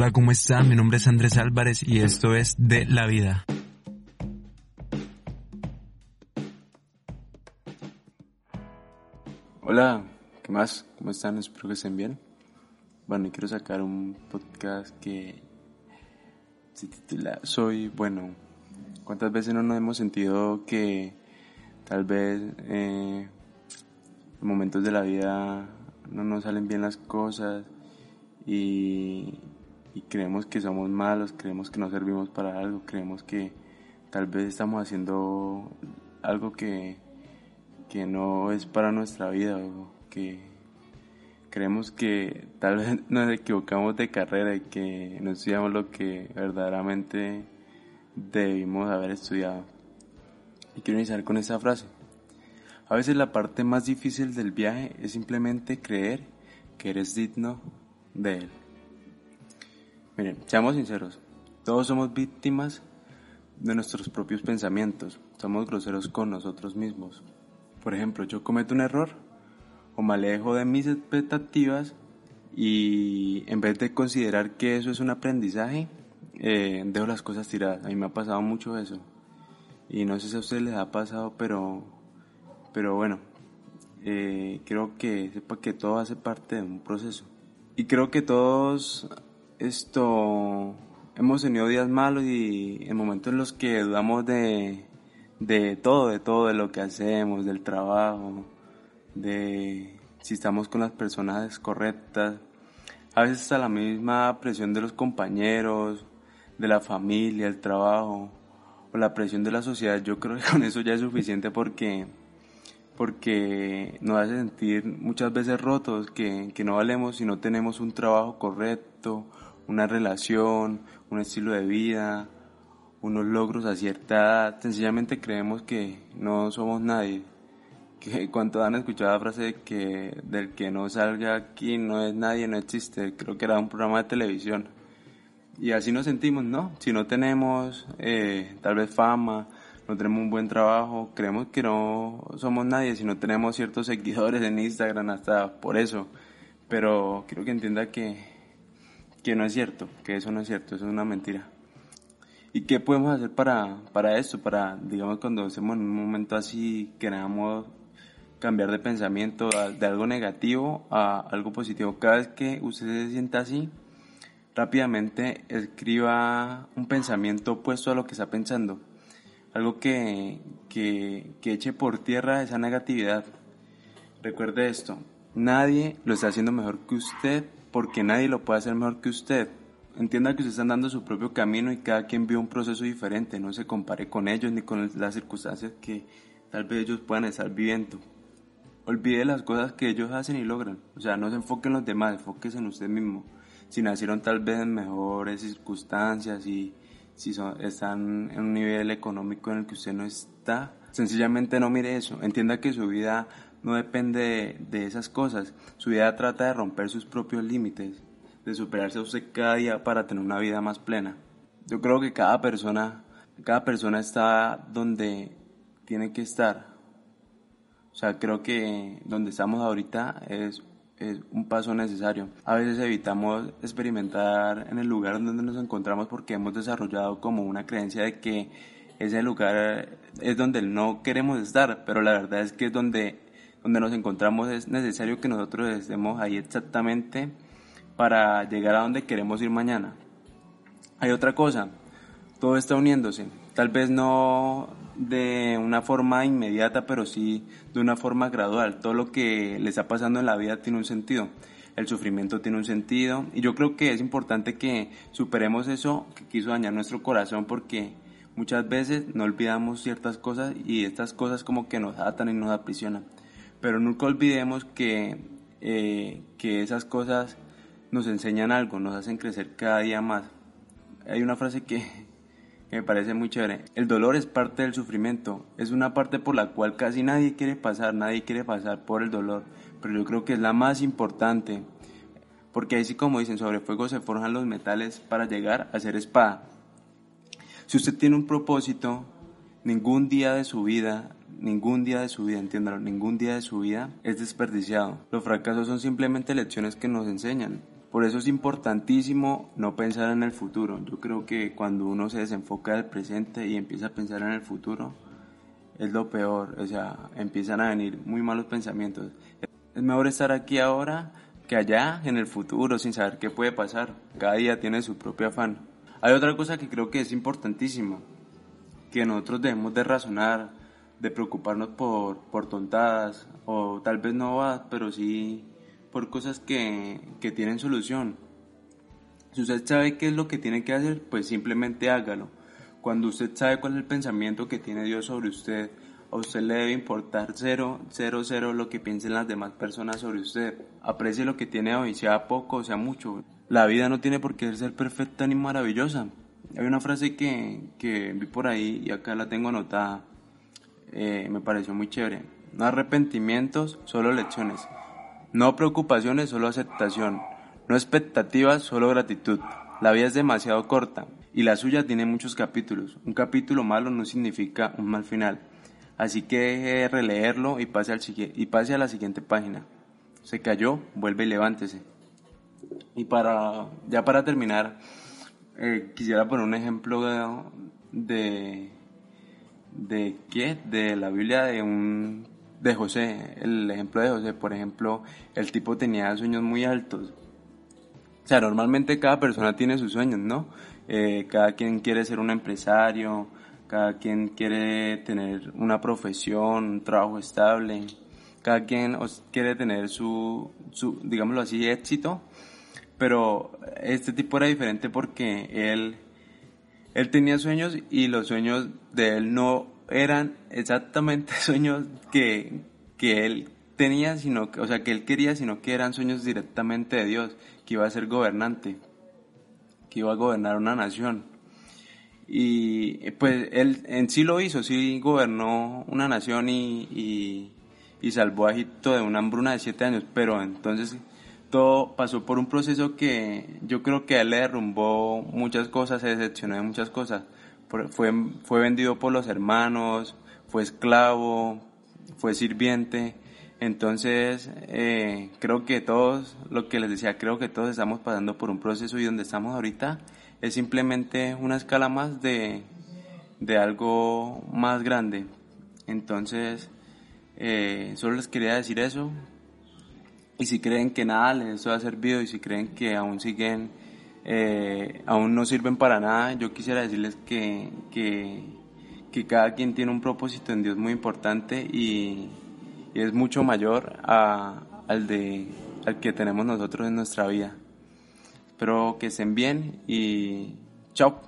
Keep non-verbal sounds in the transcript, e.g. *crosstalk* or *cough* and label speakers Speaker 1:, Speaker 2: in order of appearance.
Speaker 1: Hola, ¿cómo están? Mi nombre es Andrés Álvarez y esto es De la Vida.
Speaker 2: Hola, ¿qué más? ¿Cómo están? Espero que estén bien. Bueno, quiero sacar un podcast que se titula Soy bueno. ¿Cuántas veces no nos hemos sentido que tal vez eh, en momentos de la vida no nos salen bien las cosas y, y creemos que somos malos, creemos que no servimos para algo, creemos que tal vez estamos haciendo algo que, que no es para nuestra vida que creemos que tal vez *laughs* nos equivocamos de carrera y que no estudiamos lo que verdaderamente debimos haber estudiado. Y quiero iniciar con esa frase. A veces la parte más difícil del viaje es simplemente creer que eres digno de él. Miren, seamos sinceros, todos somos víctimas de nuestros propios pensamientos, somos groseros con nosotros mismos. Por ejemplo, yo cometo un error o me alejo de mis expectativas y en vez de considerar que eso es un aprendizaje, eh, dejo las cosas tiradas. A mí me ha pasado mucho eso. Y no sé si a ustedes les ha pasado, pero, pero bueno, eh, creo que sepa que todo hace parte de un proceso. Y creo que todos esto hemos tenido días malos y en momentos en los que dudamos de, de todo, de todo, de lo que hacemos, del trabajo, de si estamos con las personas correctas. A veces está la misma presión de los compañeros, de la familia, el trabajo o la presión de la sociedad. Yo creo que con eso ya es suficiente porque porque nos hace sentir muchas veces rotos, que, que no valemos si no tenemos un trabajo correcto, una relación, un estilo de vida, unos logros a cierta edad, sencillamente creemos que no somos nadie. Que *laughs* cuando han escuchado la frase de que del que no salga aquí no es nadie, no existe, creo que era un programa de televisión. Y así nos sentimos, ¿no? Si no tenemos eh, tal vez fama, no tenemos un buen trabajo, creemos que no somos nadie si no tenemos ciertos seguidores en Instagram, hasta por eso. Pero quiero que entienda que que no es cierto, que eso no es cierto, eso es una mentira. ¿Y qué podemos hacer para, para esto? Para, digamos, cuando estemos en un momento así, queramos cambiar de pensamiento de algo negativo a algo positivo. Cada vez que usted se sienta así, rápidamente escriba un pensamiento opuesto a lo que está pensando. Algo que, que, que eche por tierra esa negatividad. Recuerde esto, nadie lo está haciendo mejor que usted porque nadie lo puede hacer mejor que usted. Entienda que usted está andando su propio camino y cada quien vive un proceso diferente, no se compare con ellos ni con las circunstancias que tal vez ellos puedan estar viviendo. Olvide las cosas que ellos hacen y logran, o sea, no se enfoque en los demás, enfóquese en usted mismo. Si nacieron tal vez en mejores circunstancias y si están en un nivel económico en el que usted no está, sencillamente no mire eso, entienda que su vida no depende de, esas cosas. Su vida trata de romper sus propios límites, de superarse a usted cada día para tener una vida más plena. Yo creo que cada persona, cada persona está donde tiene que estar. O sea, creo que donde estamos ahorita es, es un paso necesario. A veces evitamos experimentar en el lugar donde nos encontramos porque hemos desarrollado como una creencia de que ese lugar es donde no queremos estar, pero la verdad es que es donde donde nos encontramos es necesario que nosotros estemos ahí exactamente para llegar a donde queremos ir mañana. Hay otra cosa, todo está uniéndose, tal vez no de una forma inmediata, pero sí de una forma gradual. Todo lo que le está pasando en la vida tiene un sentido. El sufrimiento tiene un sentido y yo creo que es importante que superemos eso que quiso dañar nuestro corazón porque muchas veces no olvidamos ciertas cosas y estas cosas como que nos atan y nos aprisionan. Pero nunca olvidemos que, eh, que esas cosas nos enseñan algo, nos hacen crecer cada día más. Hay una frase que, me parece muy chévere. El dolor es parte del sufrimiento, es una parte por la cual casi nadie quiere pasar, nadie quiere pasar por el dolor, pero yo creo que es la más importante, porque así como dicen, sobre fuego se forjan los metales para llegar a ser espada. Si usted tiene un propósito, ningún día de su vida Ningún día de su vida, entiéndalo, ningún día de su vida es desperdiciado. Los fracasos son simplemente lecciones que nos enseñan. Por eso es importantísimo no pensar en el futuro. Yo creo que cuando uno se desenfoca del presente y empieza a pensar en el futuro, es lo peor. O sea, empiezan a venir muy malos pensamientos. Es mejor estar aquí ahora que allá en el futuro sin saber qué puede pasar. Cada día tiene su propio afán. Hay otra cosa que creo que es importantísima, que nosotros debemos de razonar, de preocuparnos por, por tontadas, o tal vez no va, pero sí por cosas que, que tienen solución. Si usted sabe qué es lo que tiene que hacer, pues simplemente hágalo. Cuando usted sabe cuál es el pensamiento que tiene Dios sobre usted, a usted le debe importar cero, cero, cero lo que piensen las demás personas sobre usted. Aprecie lo que tiene hoy, sea poco o sea mucho. La vida no tiene por qué ser perfecta ni maravillosa. Hay una frase que, que vi por ahí y acá la tengo anotada. Eh, me pareció muy chévere. No arrepentimientos, solo lecciones. No preocupaciones, solo aceptación. No expectativas, solo gratitud. La vida es demasiado corta y la suya tiene muchos capítulos. Un capítulo malo no significa un mal final. Así que deje de releerlo y pase, al, y pase a la siguiente página. Se cayó, vuelve y levántese. Y para, ya para terminar, eh, quisiera poner un ejemplo de, de, qué, de la Biblia de un de José, el ejemplo de José, por ejemplo, el tipo tenía sueños muy altos. O sea, normalmente cada persona tiene sus sueños, ¿no? Eh, cada quien quiere ser un empresario, cada quien quiere tener una profesión, un trabajo estable, cada quien quiere tener su, su, digámoslo así, éxito, pero este tipo era diferente porque él, él tenía sueños y los sueños de él no eran exactamente *laughs* sueños que, que él tenía, sino o sea, que él quería, sino que eran sueños directamente de Dios, que iba a ser gobernante, que iba a gobernar una nación. Y pues él en sí lo hizo, sí gobernó una nación y, y, salvó a Egipto de una hambruna de siete años, pero entonces todo pasó por un proceso que yo creo que él le derrumbó muchas cosas, se decepcionó de muchas cosas. Fue, fue vendido por los hermanos, fue esclavo, fue sirviente. Entonces, eh, creo que todos, lo que les decía, creo que todos estamos pasando por un proceso y donde estamos ahorita es simplemente una escala más de, algo más grande. Entonces, eh, solo les quería decir eso. Y si creen que nada les ha servido y si creen que aún siguen, eh, aún no sirven para nada, yo quisiera decirles que, que, cada quien tiene un propósito en Dios muy importante y, es mucho mayor al, de, al que tenemos nosotros en nuestra vida. Espero que estén bien y chao.